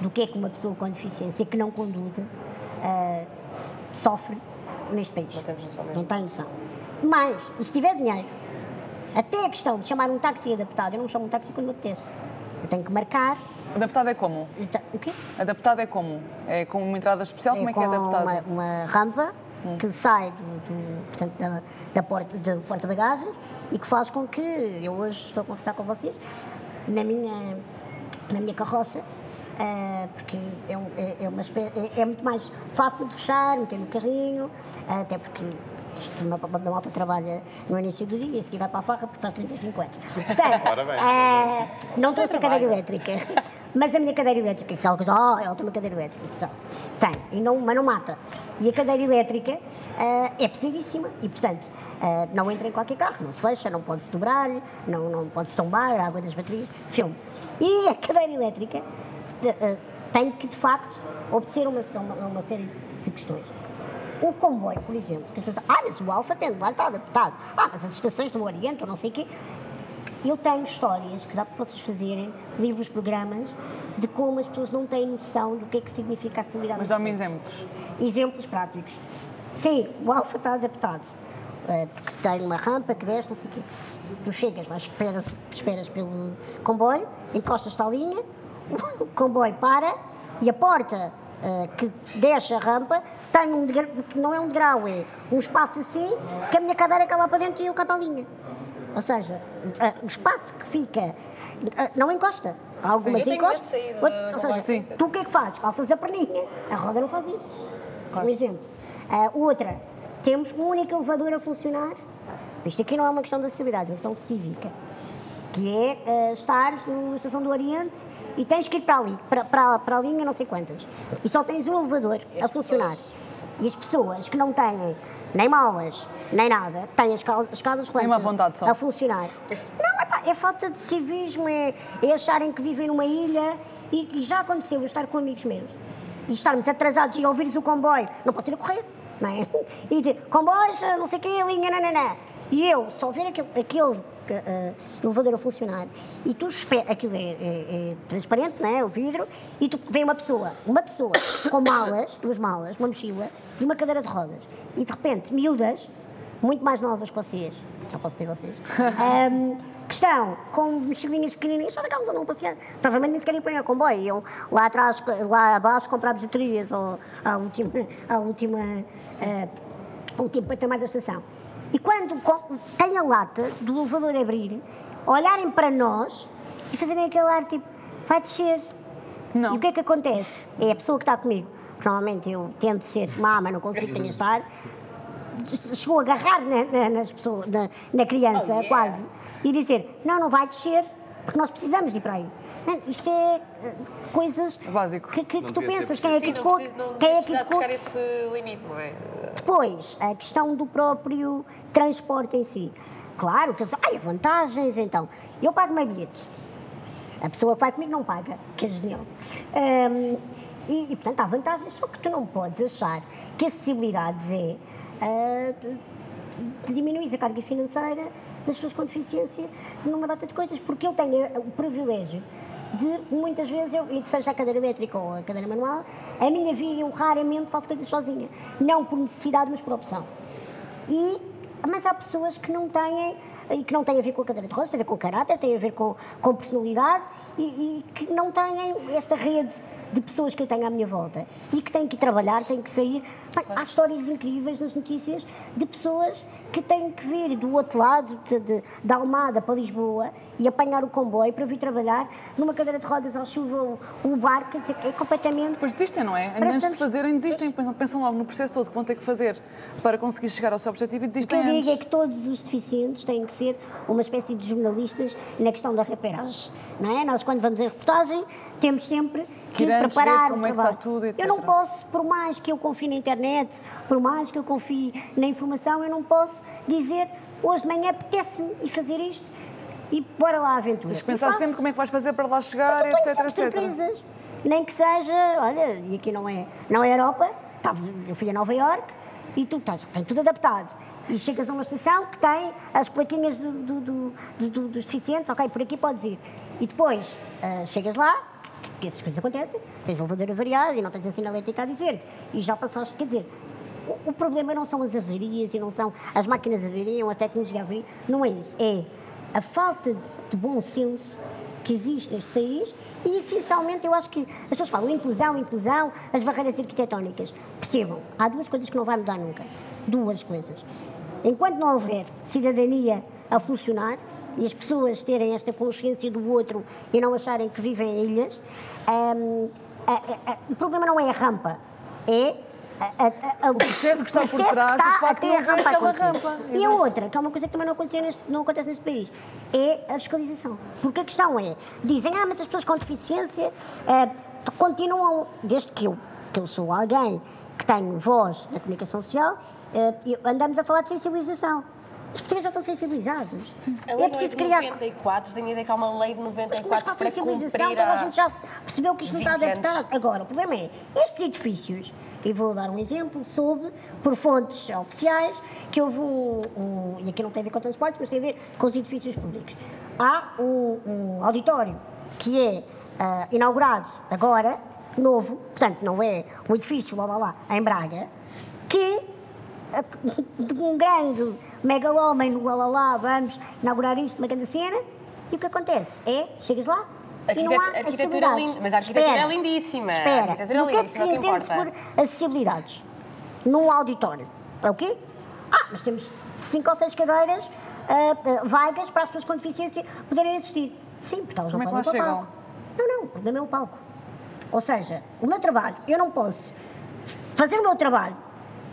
do que é que uma pessoa com deficiência que não conduza ah, sofre neste país. Não temos noção mesmo. Não tem noção. Mas, e se tiver dinheiro, até a questão de chamar um táxi adaptado, eu não chamo um táxi quando me apetece. Eu tenho que marcar. Adaptado é como? O quê? Adaptado é como? É com uma entrada especial? Como é que é com adaptado? uma, uma rampa que sai do, do- portanto, da, da porta, do porta-bagagens e que faz com que eu hoje estou a conversar com vocês na minha, na minha carroça. Ah, porque é, um- é- é uma espé- é- é muito mais fácil de fechar, meter no carrinho, ah, até porque isto uma, uma malta trabalha no início do dia e a seguir vai para a farra porque faz 35 anos. Portanto, Ora bem. ah, não é trouxe a cadeira elétrica. Mas a minha cadeira elétrica, aquela coisa, oh, ela tem uma cadeira elétrica. Só. Tem, e não, mas não mata. E a cadeira elétrica ah, é pesadíssima e, portanto, ah, não entra em qualquer carro, não se fecha, não pode-se dobrar, não, não pode-se tombar a água das baterias, filme. E a cadeira elétrica tem que, de facto, obedecer a uma, uma, uma série de questões. O comboio, por exemplo, que as pessoas ah, mas o Alfa Pendular está adaptado. Ah, mas as estações do Oriente, ou não sei o quê. Eu tenho histórias que dá para vocês fazerem, livros, programas, de como as pessoas não têm noção do que é que significa a acessibilidade. Mas dá-me exemplos. Exemplos práticos. Sim, o Alfa está adaptado. eh, porque tem uma rampa que desce, não sei o quê. Tu chegas, vais, esperas, esperas pelo comboio, encostas-te à linha, o comboio para e a porta eh, que desce a rampa tem um degrau, que não é um degrau, é um espaço assim, que a minha cadeira cá lá para dentro e eu cá para a linha. Ou seja, eh, o espaço que fica eh, não encosta. Algumas tenho encostam. medo de sair do ou seja. Sim. tu o que é que fazes? Calças a perninha. A roda não faz isso. Um exemplo. Outra, temos um único elevador a funcionar. Isto aqui não é uma questão de acessibilidade, é uma questão de cívica. Que é ah, estares na Estação do Oriente e tens que ir para ali, para, para, para a linha não sei quantas. E só tens um elevador a funcionar. pessoas? E as pessoas que não têm nem malas, nem nada, têm as escadas só. a funcionar. Não, epá, é falta de civismo, é, é acharem que vivem numa ilha e, e já aconteceu eu estar com amigos meus e estarmos atrasados e ouvires o comboio, não posso ir a correr, não é? (laughs) E dizer, comboios, não sei o quê, linha, nananã. E eu só ver aquele, aquele eh, elevador a funcionar e tu aquilo é, é- é transparente, não é? O vidro, e tu vem uma pessoa, uma pessoa com malas, duas malas, uma mochila e uma cadeira de rodas. E de repente, miúdas, muito mais novas que vocês, já posso ser vocês, ahm, (laughs) que estão com mochilinhas pequenininhas, só daquelas andam a passear. Provavelmente nem sequer iam o comboio, iam lá atrás, lá abaixo, comprar bijuterias ou à última, à última, ao último patamar da estação. E quando tem a lata do elevador abrir, olharem para nós e fazerem aquele ar tipo, vai descer. Não. E o que é que acontece? É a pessoa que está comigo, que normalmente eu tento ser má, mas não consigo, tenho de estar, chegou a agarrar na, na- nas pessoas, na, na criança, Oh, yeah. quase, e dizer: Não, não vai descer, porque nós precisamos de ir para aí. Isto é eh, coisas Básico. que, que- que tu pensas. Quem é que não quem é que a esse limite, não é? depois, a questão do próprio transporte em si. Claro que ai, há vantagens, então. Eu pago meu bilhete. A pessoa que vai comigo não paga, que é genial. Hum, e, e, portanto, há vantagens, só que tu não podes achar que acessibilidades é ah, de- de diminuir a carga financeira das pessoas com deficiência numa data de coisas, porque eu tenho eh, o privilégio de, muitas vezes, eu, seja a cadeira elétrica ou a cadeira manual, a minha vida, eu raramente faço coisas sozinha. Não por necessidade, mas por opção. E, mas há pessoas que não têm, e que não têm a ver com a cadeira de rodas, tem a ver com caráter, tem a ver com, com personalidade e, e que não têm esta rede de pessoas que eu tenho à minha volta e que têm que trabalhar, têm que sair. Bem, Há histórias incríveis nas notícias de pessoas que têm que vir do outro lado, de, de, de Almada para Lisboa e apanhar o comboio para vir trabalhar numa cadeira de rodas à chuva ou o barco, quer dizer, é completamente Depois desistem, não é? Antes de estamos- fazerem, desistem. Pensam, pensam logo no processo todo que vão ter que fazer para conseguir chegar ao seu objetivo e O que desistem eu digo é que todos os deficientes têm que ser uma espécie de jornalistas na questão da reperagem, não é? Nós, quando vamos em reportagem, temos sempre que Ir antes, preparar como o é que está trabalho. tudo, etc. Eu não posso, por mais que eu confie na internet, por mais que eu confie na informação, eu não posso dizer hoje de manhã apetece-me e fazer isto e bora lá à aventura. Tens de pensar sempre como é que vais fazer para lá chegar, etc, etc. surpresas. nem que seja, olha, e aqui não é, não é Europa, estava- eu fui a Nova Iorque e tu estás, tem tudo adaptado. E chegas a uma estação que tem as plaquinhas do- do- do- do- do- dos deficientes, ok, por aqui podes ir. E depois ah, chegas lá, que, que essas coisas acontecem, tens elevador avariado e não tens a sinalética a dizer e já passaste, quer dizer, o, o problema não são as avarias e não são as máquinas avariam, a tecnologia avaria, não é isso, é a falta de, bom senso que existe neste país e, essencialmente, eu acho que as pessoas falam inclusão, inclusão, as barreiras arquitetónicas. Percebam, há duas coisas que não vai mudar nunca. Duas coisas. Enquanto não houver cidadania a funcionar e as pessoas terem esta consciência do outro e não acharem que vivem em ilhas, hum, a- a- a- o problema não é a rampa, é a- a- a- o processo que está por trás do facto de haver aquela rampa. E a outra, que é uma coisa que também não acontece neste, não acontece neste país, é a fiscalização. Porque a questão é, dizem, ah, mas as pessoas com deficiência eh, continuam, desde que eu, que eu sou alguém que tenho voz na comunicação social, eh, andamos a falar de sensibilização. Os portugueses já estão sensibilizados. A É lei preciso de criar... 94, tenho a ideia que há uma lei de Mas, mas 94 com a para sensibilização, cumprir toda a a... gente já percebeu que isto não está 20 anos. adaptado. Agora, o problema é, estes edifícios, e vou dar um exemplo, soube, por fontes oficiais, que houve um, um- e aqui não tem a ver com transportes, mas tem a ver com os edifícios públicos. Há um, um auditório que é ah, inaugurado agora, novo, portanto, não é um edifício, lá, lá, lá, em Braga, que a- de um grande megalómano, lá, lá, lá, vamos inaugurar isto, uma grande cena, e o que acontece é, chegas lá, e não há acessibilidades. linda, mas a arquitetura Espera, é lindíssima. A Espera, arquitetura é e o que é que lindíssima, é que importa. por acessibilidades? Num auditório, é o quê? Ah, mas temos cinco ou seis cadeiras ah, ah, vagas para as pessoas com deficiência poderem assistir. Sim, porque elas não Como é podem ir para o palco. Não, não, o problema é o palco. Ou seja, o meu trabalho, eu não posso fazer o meu trabalho,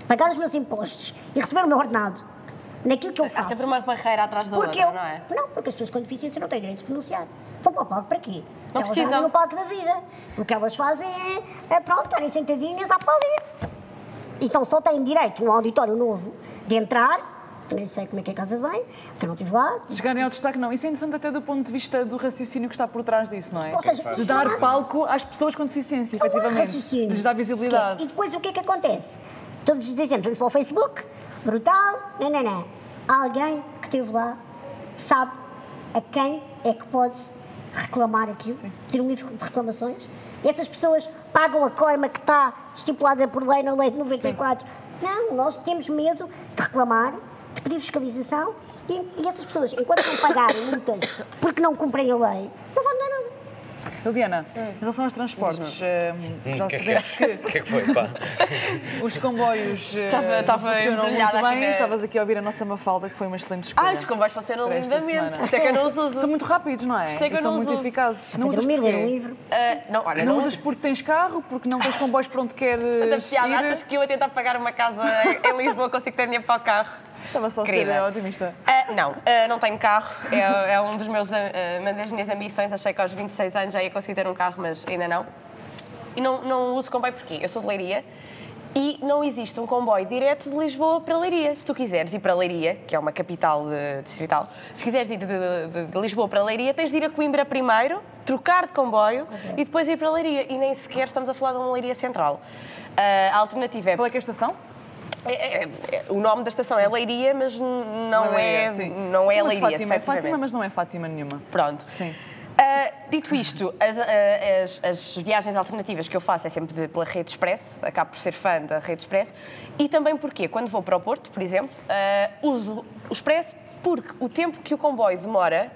pagar os meus impostos e receber o meu ordenado naquilo que eu Há faço. sempre uma barreira atrás da Porque outra, eu, não é? não, porque as pessoas com deficiência não têm direito de se pronunciar. Vão para o palco para quê? Não elas precisam. no palco da vida. O que elas fazem é, é pronto, estarem sentadinhas a aplaudir. Então só têm direito, num auditório novo, de entrar, nem sei como é que é a casa vem, que eu não estive lá. Chegarem ao destaque, não. Isso é interessante até do ponto de vista do raciocínio que está por trás disso, não é? Ou seja, De dar há- palco às pessoas com deficiência, não há efetivamente. raciocínio De lhes dar sequer. visibilidade. E depois o que é que acontece? Todos dizemos, vamos para o Facebook, brutal, não, não, não. Alguém que esteve lá sabe a quem é que pode reclamar aquilo, ter um livro de reclamações. E essas pessoas pagam a coima que está estipulada por lei na lei de 94. Não, nós temos medo de reclamar, de pedir fiscalização e, e essas pessoas, enquanto não pagarem multas porque não cumprem a lei, não vão dar nada. Eliana, em relação aos transportes, eh, já Hum, que é que sabemos é? que O (laughs) que é que foi, pá? (laughs) os comboios eh, Estava- estava funcionam muito bem. na- Estavas aqui a ouvir a nossa Mafalda, que foi uma excelente escolha. Ah, os comboios funcionam lindamente. Por isso é que eu não os uso. São muito rápidos, não é? Por isso é que eu são não os muito uso. eficazes. Não usas um porquê? livro. Ah, não, olha, Não não usas porque tens carro, porque não tens comboios para onde queres piada, ir? achas que eu a tentar pagar uma casa em Lisboa consigo ter dinheiro para o carro? Estava só a ser otimista. Ah, não, ah, não tenho carro. É, é um dos meus, ah, uma das minhas ambições. Achei que aos 26 anos já ia conseguir ter um carro, mas ainda não. E não, não uso comboio porquê? Eu sou de Leiria e não existe um comboio direto de Lisboa para Leiria. Se tu quiseres ir para Leiria, que é uma capital de, distrital, se quiseres ir de, de- de Lisboa para Leiria, tens de ir a Coimbra primeiro, trocar de comboio e depois ir para Leiria. E nem sequer estamos a falar de uma Leiria central. Ah, a alternativa é Qual é que é a estação? É- é- é- o nome da estação é Leiria, mas n- não, é, não é Mas Leiria. Fátima é Fátima, mas não é Fátima nenhuma. Pronto. Sim. Ah, dito isto, as, ah, as- as viagens alternativas que eu faço é sempre pela Rede Expresso, acabo por ser fã da Rede Expresso, e também porque, quando vou para o Porto, por exemplo, ah, uso o Expresso porque o tempo que o comboio demora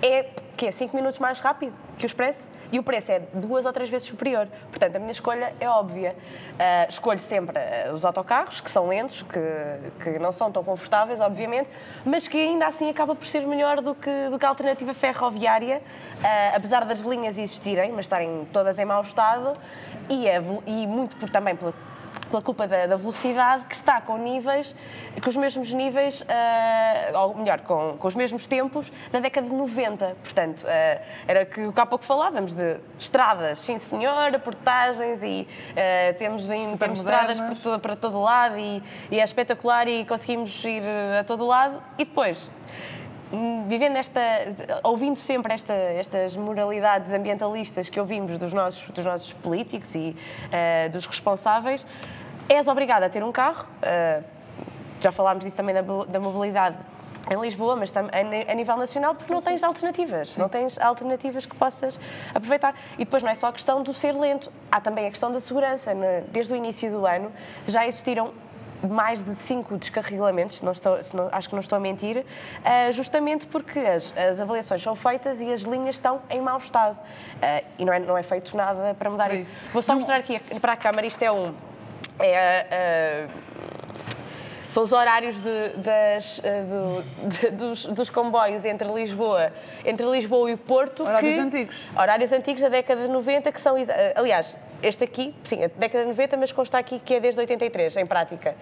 é que é 5 minutos mais rápido que o Expresso e o preço é duas ou três vezes superior. Portanto, a minha escolha é óbvia. Ah, escolho sempre ah, os autocarros, que são lentos, que, que não são tão confortáveis, obviamente, mas que ainda assim acaba por ser melhor do que, do que a alternativa ferroviária, ah, apesar das linhas existirem, mas estarem todas em mau estado, e, vel- e muito por, também pela pela culpa da, da velocidade, que está com níveis, com os mesmos níveis, ah, ou melhor, com, com os mesmos tempos da década de 90. Portanto, ah, era que o que há pouco falávamos de estradas, sim senhora, portagens e ah, temos, em, temos estradas para modernas. todo, para todo lado e, e é espetacular e conseguimos ir a todo lado. E depois, vivendo esta, ouvindo sempre esta, estas moralidades ambientalistas que ouvimos dos nossos, dos nossos políticos e uh, dos responsáveis, és obrigada a ter um carro. Uh, já falámos disso também da, da mobilidade em Lisboa, mas a nível nacional, porque não tens alternativas, Sim. não tens alternativas que possas aproveitar. E depois não é só a questão do ser lento, há também a questão da segurança. Desde o início do ano já existiram mais de cinco descarregamentos, se não estou, se não, acho que não estou a mentir, uh, justamente porque as, as, avaliações são feitas e as linhas estão em mau estado. Uh, e não é, não é feito nada para mudar isso. isso. Vou só mostrar aqui para a câmara, isto é um. É, uh, são os horários de, das, do, de, dos, dos, comboios entre Lisboa, entre Lisboa e Porto. Horários que, antigos. Horários antigos da década de 90, que são. Aliás, este aqui, sim, a década de 90, mas consta aqui que é desde 83, em prática.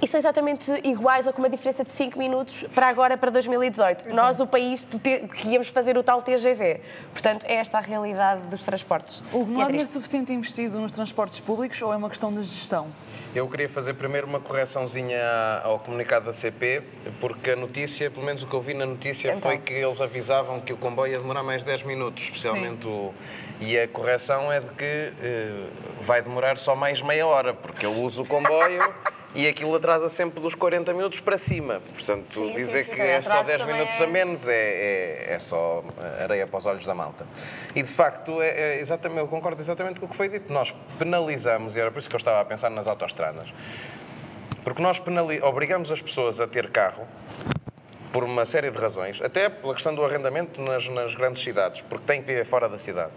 E são exatamente iguais ou com uma diferença de 5 minutos para agora, para 2018. Uhum. Nós, o país que íamos fazer o tal TGV. Portanto, é esta a realidade dos transportes. O não há dinheiro suficiente investido nos transportes públicos ou é uma questão de gestão? Eu queria fazer primeiro uma correçãozinha ao comunicado da CP, porque a notícia, pelo menos o que eu vi na notícia, então. foi que eles avisavam que o comboio ia demorar mais 10 minutos, especialmente Sim. o e a correção é de que uh, vai demorar só mais meia hora, porque eu uso o comboio e aquilo atrasa sempre dos 40 minutos para cima. Portanto, sim, dizer sim, sim, que é só 10 minutos é... a menos é, é, é, só areia para os olhos da malta. E de facto, é, é, exatamente, eu concordo exatamente com o que foi dito. Nós penalizamos, e era por isso que eu estava a pensar nas autoestradas, porque nós obrigamos as pessoas a ter carro por uma série de razões, até pela questão do arrendamento nas, nas grandes cidades, porque tem que viver fora da cidade.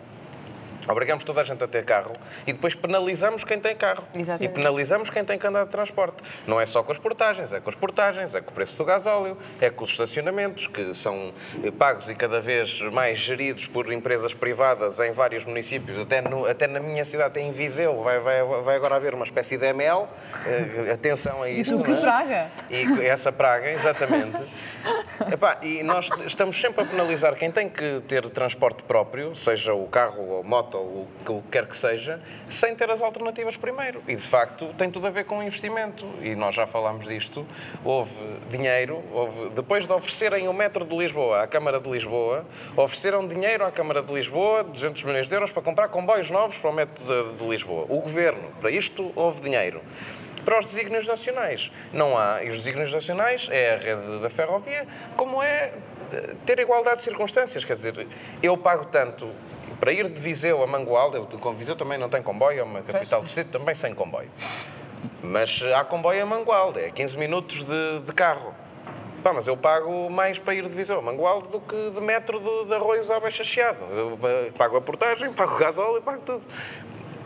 Obrigamos toda a gente a ter carro e depois penalizamos quem tem carro. Exatamente. E penalizamos quem tem que andar de transporte. Não é só com as portagens, é com as portagens, é com o preço do gasóleo, é com os estacionamentos, que são eh, pagos e cada vez mais geridos por empresas privadas em vários municípios. Até, no, até na minha cidade, em Viseu, vai, vai, vai agora haver uma espécie de ML. Uh, atenção a isto. E que é? praga. E essa praga, exatamente. (laughs) Epá, e nós estamos sempre a penalizar quem tem que ter transporte próprio, seja o carro ou moto ou o que quer que seja, sem ter as alternativas primeiro. E de facto tem tudo a ver com investimento. E nós já falámos disto. Houve dinheiro, houve, depois de oferecerem o metro de Lisboa à Câmara de Lisboa, ofereceram dinheiro à Câmara de Lisboa, 200 milhões de euros, para comprar comboios novos para o metro de, de Lisboa. O governo, para isto, houve dinheiro para os desígnios nacionais. Não há, e os desígnios nacionais é a rede da ferrovia, como é eh, ter igualdade de circunstâncias. Quer dizer, eu pago tanto para ir de Viseu a Mangualde, eu, Viseu também não tem comboio, é uma capital distrito também sem comboio. Mas há comboio a Mangualde, é 15 minutos de, de carro. Pá, mas eu pago mais para ir de Viseu a Mangualde do que de metro de, de Arroios à Baixa Chiado. Eu pago a portagem, (laughs) pago o gasóleo, pago tudo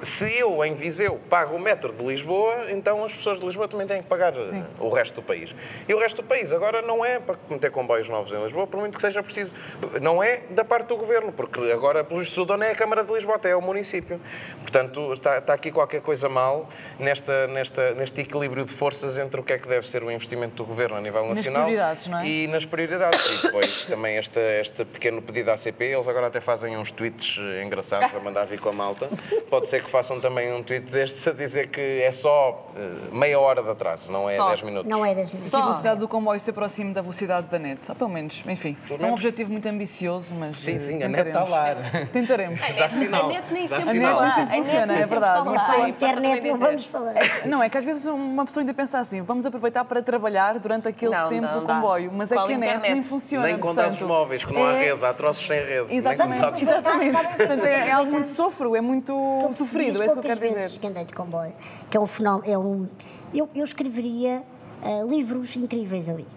se eu, em Viseu, pago o metro de Lisboa, então as pessoas de Lisboa também têm que pagar Sim. Eh, o resto do país. E o resto do país agora não é para meter comboios novos em Lisboa, por muito que seja preciso. Não é da parte do governo, porque agora, pelo visto, o dono é a Câmara de Lisboa, até é o município. Portanto, está, está aqui qualquer coisa mal nesta, nesta, neste equilíbrio de forças entre o que é que deve ser o investimento do governo a nível nacional não é? e nas prioridades. E depois também este, este pequeno pedido à CP, eles agora até fazem uns tweets eh, engraçados a mandar vir com a malta. Pode ser que façam também um tweet destes a dizer que é só uh, meia hora de atraso, não é só. 10 minutos. Não é 10 minutos. Só. a velocidade do comboio se aproxime da velocidade da net, só pelo menos, enfim. Pelo é um objetivo muito ambicioso, mas Sim, sim, tentaremos. a net está lá. Tentaremos. A net, a net nem sempre, a net nem sempre funciona, é verdade. A internet não vamos falar. (laughs) Não, é que às vezes uma pessoa ainda pensa assim, vamos aproveitar para trabalhar durante aquele não, tempo não, do comboio, mas é que a net nem funciona. Nem com dados móveis, que não há é rede, há troços sem rede. Exatamente, exatamente. (laughs) Portanto, é, é algo muito sofro, é muito sofrido, é isso que eu quero dizer andei de comboio, que é um fenómeno. É um, eu, eu escreveria uh, livros incríveis ali.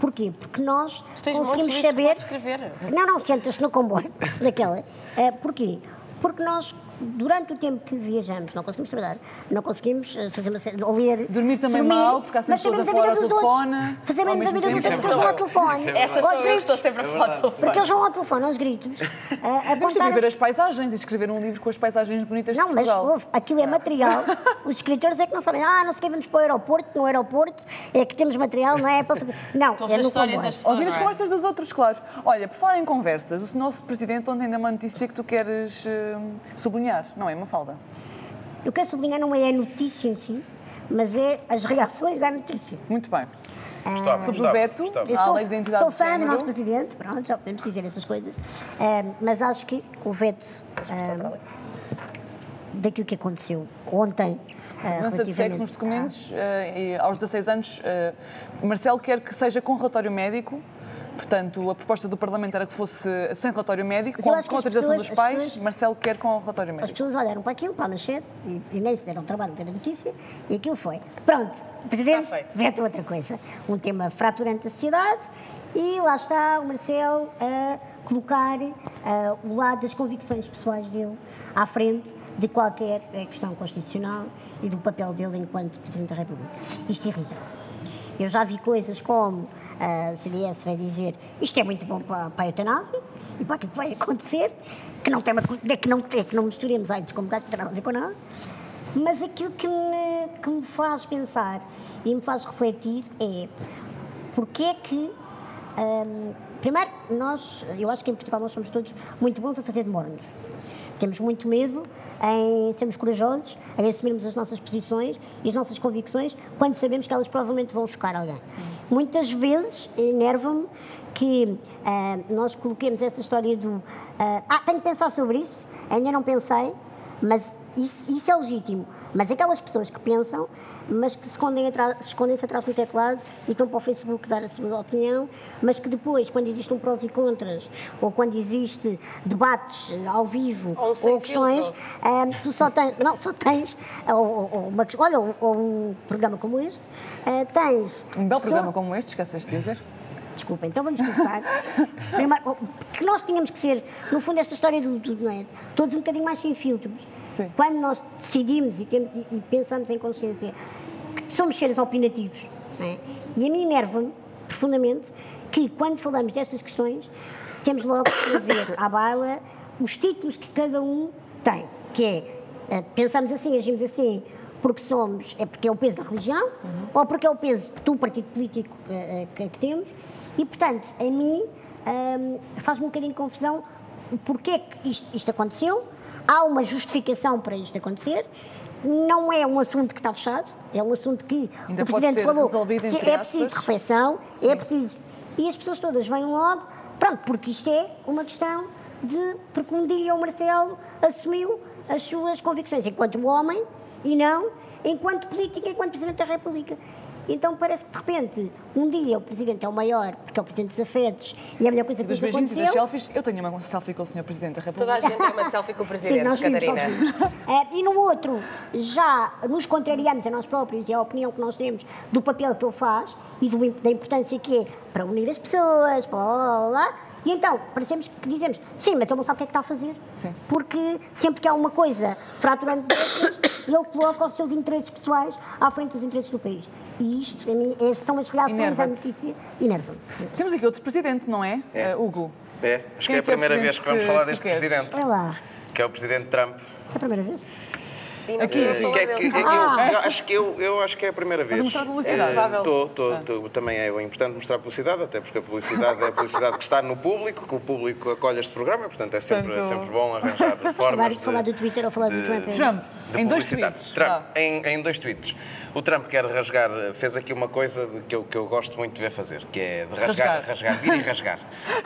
Porquê? Porque nós conseguimos saber. Não, não, sentas no comboio, (laughs) daquela. Uh, porquê? Porque nós durante o tempo que viajamos, não conseguimos trabalhar, não conseguimos eh, fazer uma série, ouvir. Dormir também dormir, mal, porque há sempre pessoas a falar ao telefone. Fazer menos a vida dos outros, porque vão ao telefone. Essa sou eu, estou sempre a falar ao telefone. Porque eles vão ao telefone, aos gritos. A, Temos de ver as paisagens e escrever um livro com as paisagens bonitas não, de Portugal. Não, mas aquilo é material. (laughs) Os escritores é que não sabem, ah, não sei que vamos para o aeroporto, no aeroporto é que temos material, não é para fazer. (laughs) Não, é no comboio. Ouvir as é? conversas dos outros, claro. Olha, por falar em conversas, o nosso presidente ontem ainda uma notícia que tu queres uh, sublinhar, não é, Mafalda? Eu quero sublinhar, não é a notícia em si, mas é as reações à notícia. Muito bem. Gostava, Sobre o veto, à sou, lei de identidade sou de fã do nosso presidente, pronto, já podemos dizer essas coisas, Ah, mas acho que o veto ah, daquilo que aconteceu ontem. ah, Mudança de relativamente sexo nos documentos e aos 16 anos, eh, Marcelo quer que seja com relatório médico. Portanto, a proposta do Parlamento era que fosse sem relatório médico, com, com as autorização pessoas- dos as pais. pessoas- Marcelo quer com relatório As médico. pessoas olharam para aquilo, para a manchete, e, e nem se deram trabalho de ter a notícia, e aquilo foi. Pronto, o Presidente veta outra coisa. Um tema fraturante da sociedade, e lá está o Marcelo a colocar ah, o lado das convicções pessoais dele à frente de qualquer eh, questão constitucional e do papel dele enquanto Presidente da República. Isto irrita. Eu já vi coisas como ah, o CDS vai dizer isto é muito bom para, para a eutanásia e para aquilo que vai acontecer, que não, tem uma, que não, que não misturemos AIDS com gato, não tem nada a ver com nada. Mas aquilo que me, que me faz pensar e me faz refletir é porque é que. hum, primeiro, nós, eu acho que em Portugal nós somos todos muito bons a fazer de mornos. Temos muito medo em sermos corajosos, em assumirmos as nossas posições e as nossas convicções quando sabemos que elas provavelmente vão chocar alguém. Muitas vezes enerva-me que ah, nós coloquemos essa história do ah, ah, tenho que pensar sobre isso, ainda não pensei, mas isso, isso é legítimo. Mas aquelas pessoas que pensam, mas que se escondem atrás, se escondem -se atrás do teclado e estão para o Facebook dar a sua opinião, mas que depois, quando existe um prós e contras, ou quando existe debates eh, ao vivo, Ou ou questões, ah, tu só tens, não, só tens, ou, ou- uma, olha, ou, ou um programa como este, ah, tens... Um belo só- programa como este, esqueceste de dizer. Desculpa, então vamos começar. Primeiro, que nós tínhamos que ser, no fundo, esta história do, do não é? todos um bocadinho mais sem filtros. Sim. Quando nós decidimos e, temos- e- pensamos em consciência que somos seres opinativos, é? e a mim enerva-me profundamente que quando falamos destas questões temos logo que trazer à baila os títulos que cada um tem, que é, eh, pensamos assim, agimos assim, porque somos, é porque é o peso da religião, ou porque é o peso do partido político eh, que, que temos, e portanto, a mim hum, faz-me um bocadinho de confusão o porquê que isto, isto aconteceu, há uma justificação para isto acontecer, não é um assunto que está fechado, é um assunto que Ainda o Presidente falou, é preciso aspas. reflexão, Sim. é preciso... E as pessoas todas vêm logo, pronto, porque isto é uma questão de... Porque um dia o Marcelo assumiu as suas convicções enquanto homem e não enquanto político, enquanto Presidente da República. Então parece que de repente, um dia o Presidente é o maior, porque é o Presidente dos afetos, e é a melhor coisa que lhes beijinhos e das aconteceu. selfies, eu tenho uma selfie com o Sr. Presidente da Toda a República. gente tem uma selfie com o (laughs) Sim, presidente, nós vimos, Catarina. nós vimos. Eh, e no outro, já nos contrariamos a nós próprios e a opinião que nós temos do papel que ele faz e do- da importância que é para unir as pessoas, blá, blá, blá, blá. E então, parecemos que dizemos, sim, mas ele não sabe o que é que está a fazer. Sim. Porque sempre que há uma coisa fraturante (coughs) ele coloca os seus interesses pessoais à frente dos interesses do país. E isto, a mim, é- são as reações à notícia e enervam Temos aqui outro presidente, não é, É. Eh, Hugo? É, acho Quem que é é a é o primeira vez que vamos que falar deste queres? presidente, É lá, que é o presidente Trump. é a primeira vez. Aqui, que é que- é que eu- Ah. eu acho que eu, eu acho que é a primeira vez. mostrar publicidade. Estou, também é importante mostrar publicidade, até porque a publicidade é a publicidade que está no público, que o público acolhe este programa, portanto é sempre, Portanto- sempre bom arranjar (laughs) Falar, formas de, falar do Twitter ou falar do Trump. é- Trump, de em dois tweets. Trump, Vá. em, em dois tweets. O Trump quer rasgar, fez aqui uma coisa que eu, que eu gosto muito de ver fazer, que é de rasgar, Rasgar. rasgar, vir e rasgar.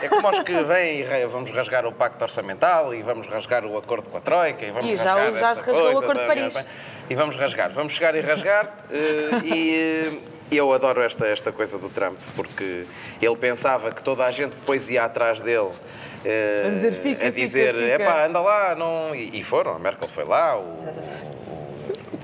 É como os que vêm e vamos rasgar o pacto orçamental e vamos rasgar o acordo com a Troika e vamos E já- rasgar já rasgou o coisa Acordo de Paris. E vamos rasgar, vamos chegar e rasgar eh, e eh, eu adoro esta, esta coisa do Trump, porque ele pensava que toda a gente depois ia atrás dele eh, A dizer, fica, a dizer, fica, fica. "Epá, anda lá, não... E, e foram, a Merkel foi lá, o, o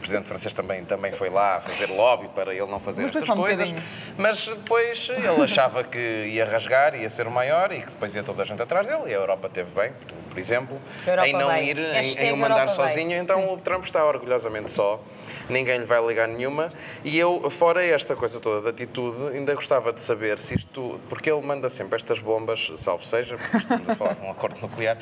presidente francês também, também foi lá fazer lobby para ele não fazer Mas estas um coisas. bocadinho. Mas depois ele achava que ia rasgar, ia ser o maior e que depois ia toda a gente atrás dele. E a Europa teve bem, por, exemplo, Europa em não bem. ir, em, em o mandar Europa bem. sozinho. Então o Trump está orgulhosamente só. Ninguém lhe vai ligar nenhuma. E eu, fora esta coisa toda de atitude, ainda gostava de saber se isto. Porque ele manda sempre estas bombas, salvo seja, porque estamos a falar de um acordo nuclear,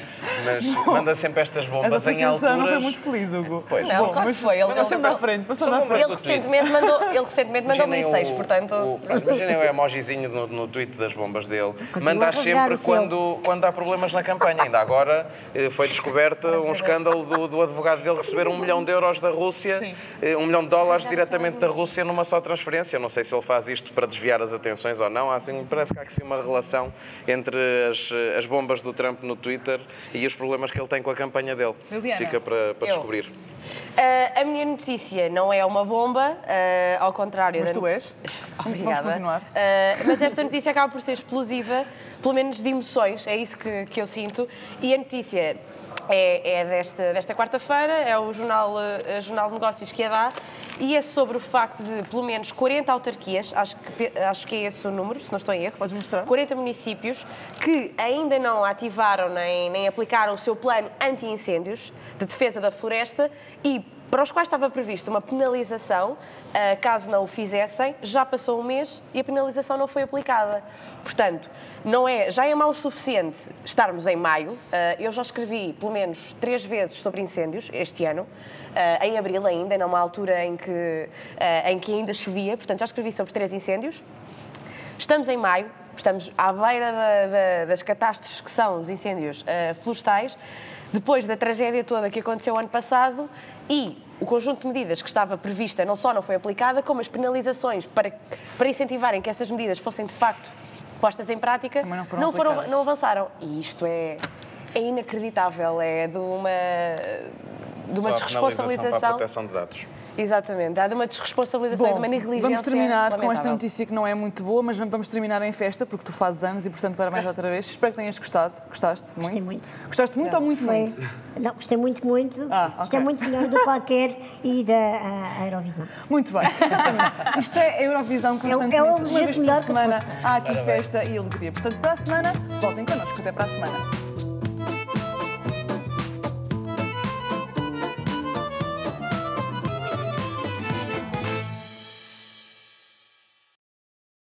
mas manda sempre estas Essa bombas em associação alturas. não foi muito feliz, Hugo. Pois. Não, Bom, claro que mas- foi. Ele, ele à frente, bombas frente. Ele recentemente mandou, ele recentemente mandou-me Imaginem seis, o- portanto. o- Imaginem o emojizinho no, no tweet das bombas dele. Continua Manda a rasgar sempre quando, quando há problemas na campanha. Ainda agora eh, foi descoberto um escândalo do, do advogado dele receber um milhão de euros da Rússia, Sim. eh, um milhão de dólares diretamente da Rússia numa só transferência. Não sei se ele faz isto para desviar as atenções ou não. Assim, parece que há aqui uma relação entre as, eh, as bombas do Trump no Twitter e os problemas que ele tem com a campanha dele. Liliana. Fica para, para descobrir. Ah, a minha notícia não é uma bomba, ah, ao contrário. Mas da- tu és. Obrigada. Vamos continuar. Ah, mas esta notícia acaba por ser explosiva, pelo menos de emoções, é isso que, que eu sinto. E a notícia é, é desta, desta quarta-feira, é o jornal, eh, jornal de Negócios que a dá, e é sobre o facto de pelo menos 40 autarquias, acho que, acho que é esse o número, se não estou em erro. Podes mostrar? 40 municípios que ainda não ativaram nem, nem aplicaram o seu plano anti-incêndios de defesa da floresta e para os quais estava previsto uma penalização, ah, caso não o fizessem, já passou um mês e a penalização não foi aplicada. Portanto, não é, já é mau o suficiente estarmos em maio. Ah, eu já escrevi pelo menos três vezes sobre incêndios este ano, ah, em abril ainda, numa altura em que, em que ainda chovia, portanto já escrevi sobre três incêndios. Estamos em maio, estamos à beira da- da- das catástrofes que são os incêndios eh, florestais, depois da tragédia toda que aconteceu ano passado e o conjunto de medidas que estava prevista não só não foi aplicada, como as penalizações para, para incentivarem que essas medidas fossem de facto postas em prática não foram aplicadas. não avançaram. E isto é, é inacreditável, é de uma, de uma Só a penalização para a desresponsabilização. proteção de dados. Exatamente, há de uma desresponsabilização e de uma negligência. vamos terminar com esta lamentável. notícia que não é muito boa, mas vamos terminar em festa, porque tu fazes anos e, portanto, parabéns outra vez. Espero que tenhas gostado. Gostaste? Muito? muito. Gostaste muito ou muito, Foi, muito? não, gostei muito, muito. Ah, Isto é ok. muito melhor do que qualquer e da a, a Eurovisão. Muito bem, exatamente. Isto é a Eurovisão constantemente. é o uma vez por semana há aqui festa e alegria. Portanto, para a semana, voltem connosco. Até para a semana.